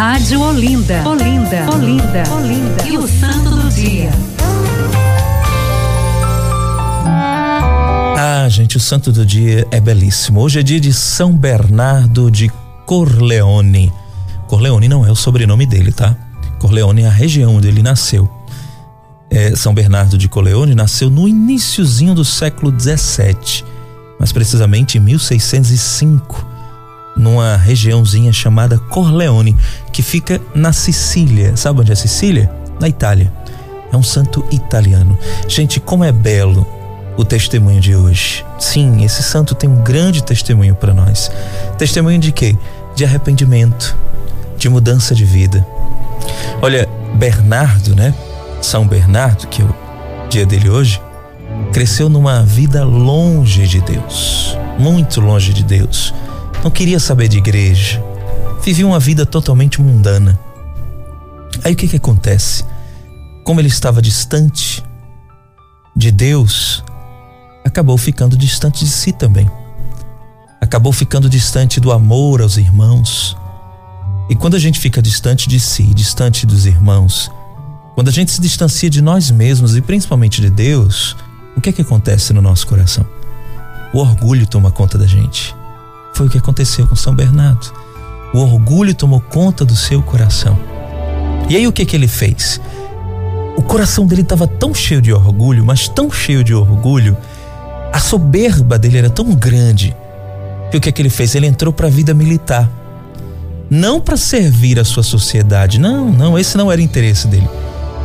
Rádio Olinda. Olinda. Olinda. Olinda. E o santo do dia. Ah, gente, o santo do dia é belíssimo. Hoje é dia de São Bernardo de Corleone. Corleone não é o sobrenome dele, tá? Corleone é a região onde ele nasceu. É, São Bernardo de Corleone nasceu no iníciozinho do século 17, mais precisamente em 1605, numa regiãozinha chamada Corleone, que fica na Sicília. Sabe onde é Sicília? Na Itália. É um santo italiano. Gente, como é belo o testemunho de hoje. Sim, esse santo tem um grande testemunho para nós. Testemunho de quê? De arrependimento, de mudança de vida. Olha, Bernardo, né? São Bernardo, que é o dia dele hoje, cresceu numa vida longe de Deus, muito longe de Deus. Não queria saber de igreja. Vivia uma vida totalmente mundana. Aí o que que acontece? Como ele estava distante de Deus, acabou ficando distante de si também. Acabou ficando distante do amor aos irmãos. E quando a gente fica distante de si, distante dos irmãos, quando a gente se distancia de nós mesmos e principalmente de Deus, o que é que acontece no nosso coração? O orgulho toma conta da gente. Foi o que aconteceu com São Bernardo. O orgulho tomou conta do seu coração. E aí o que que ele fez? O coração dele estava tão cheio de orgulho, mas tão cheio de orgulho, a soberba dele era tão grande que o que que ele fez? Ele entrou para a vida militar. Não para servir a sua sociedade, não, não, esse não era o interesse dele.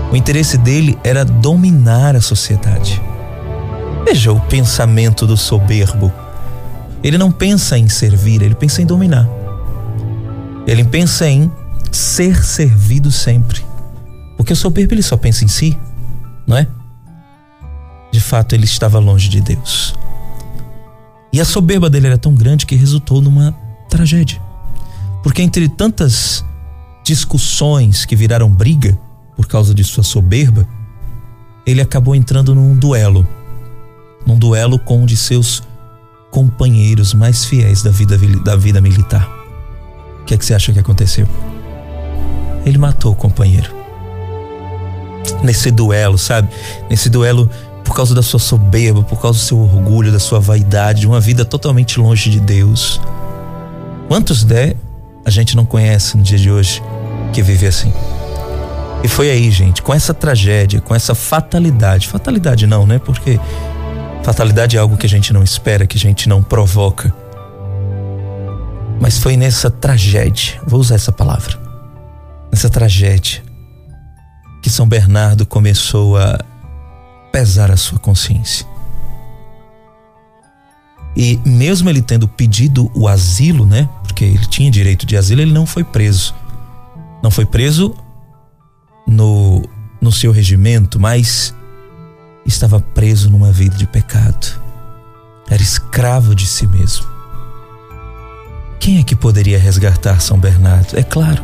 O interesse dele era dominar a sociedade. Veja o pensamento do soberbo. Ele não pensa em servir, ele pensa em dominar. Ele pensa em ser servido sempre. Porque o soberbo ele só pensa em si, não é? De fato, ele estava longe de Deus. E a soberba dele era tão grande que resultou numa tragédia. Porque entre tantas discussões que viraram briga por causa de sua soberba, ele acabou entrando num duelo. Num duelo com um de seus companheiros mais fiéis da vida, da vida militar. O que é que você acha que aconteceu? Ele matou o companheiro. Nesse duelo, sabe? Nesse duelo por causa da sua soberba, por causa do seu orgulho, da sua vaidade, de uma vida totalmente longe de Deus. Quantos der a gente não conhece no dia de hoje que vive assim? E foi aí, gente, com essa tragédia, com essa fatalidade, fatalidade não, né? Porque fatalidade é algo que a gente não espera, que a gente não provoca. Mas foi nessa tragédia, vou usar essa palavra, nessa tragédia, que São Bernardo começou a pesar a sua consciência. E mesmo ele tendo pedido o asilo, né? Porque ele tinha direito de asilo, ele não foi preso. Não foi preso no, no seu regimento, mas estava preso numa vida de pecado. Era escravo de si mesmo. Quem é que poderia resgatar São Bernardo? É claro,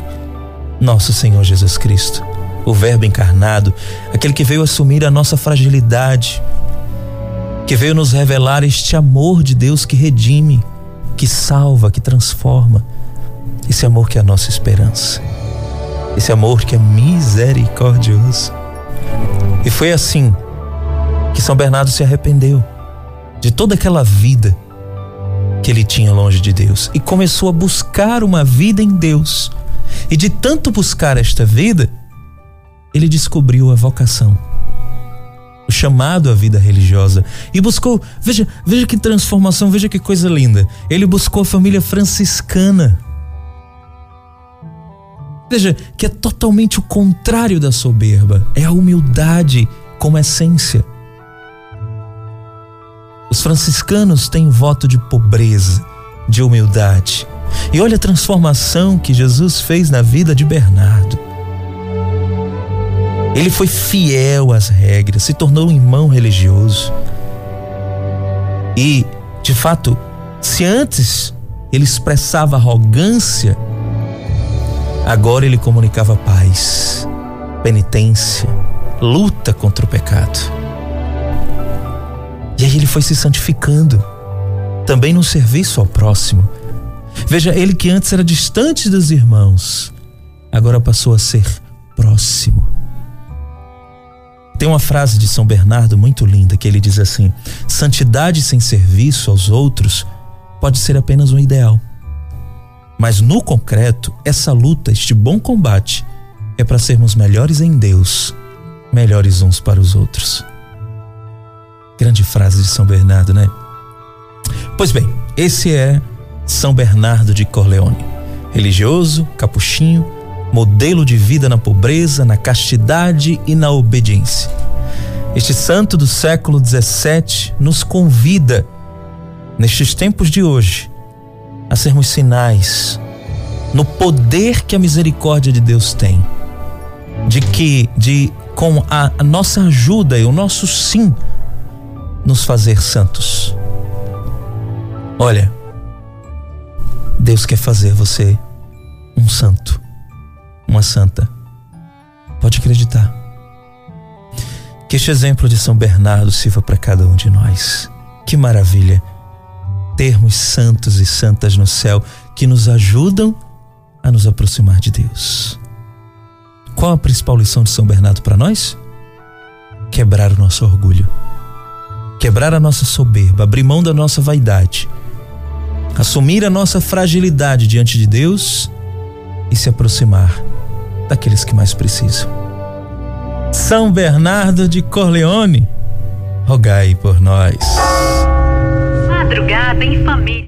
nosso Senhor Jesus Cristo o Verbo encarnado, aquele que veio assumir a nossa fragilidade, que veio nos revelar este amor de Deus que redime, que salva, que transforma. Esse amor que é a nossa esperança. Esse amor que é misericordioso. E foi assim que São Bernardo se arrependeu de toda aquela vida que ele tinha longe de Deus e começou a buscar uma vida em Deus. E de tanto buscar esta vida, ele descobriu a vocação, o chamado à vida religiosa e buscou, veja, veja que transformação, veja que coisa linda. Ele buscou a família franciscana. Veja que é totalmente o contrário da soberba, é a humildade como essência. Os franciscanos têm voto de pobreza, de humildade. E olha a transformação que Jesus fez na vida de Bernardo. Ele foi fiel às regras, se tornou um irmão religioso. E, de fato, se antes ele expressava arrogância, agora ele comunicava paz, penitência, luta contra o pecado. E aí ele foi se santificando, também no serviço ao próximo. Veja, ele que antes era distante dos irmãos, agora passou a ser próximo. Tem uma frase de São Bernardo muito linda que ele diz assim: Santidade sem serviço aos outros pode ser apenas um ideal. Mas no concreto, essa luta, este bom combate, é para sermos melhores em Deus, melhores uns para os outros. Grande frase de São Bernardo, né? Pois bem, esse é São Bernardo de Corleone. Religioso, capuchinho, modelo de vida na pobreza, na castidade e na obediência. Este santo do século XVII nos convida, nestes tempos de hoje, a sermos sinais no poder que a misericórdia de Deus tem, de que, de com a, a nossa ajuda e o nosso sim, nos fazer santos. Olha, Deus quer fazer você um santo uma santa. Pode acreditar. Que este exemplo de São Bernardo sirva para cada um de nós. Que maravilha termos santos e santas no céu que nos ajudam a nos aproximar de Deus. Qual a principal lição de São Bernardo para nós? Quebrar o nosso orgulho, quebrar a nossa soberba, abrir mão da nossa vaidade, assumir a nossa fragilidade diante de Deus e se aproximar daqueles que mais precisam. São Bernardo de Corleone, rogai por nós. Madrugada em família.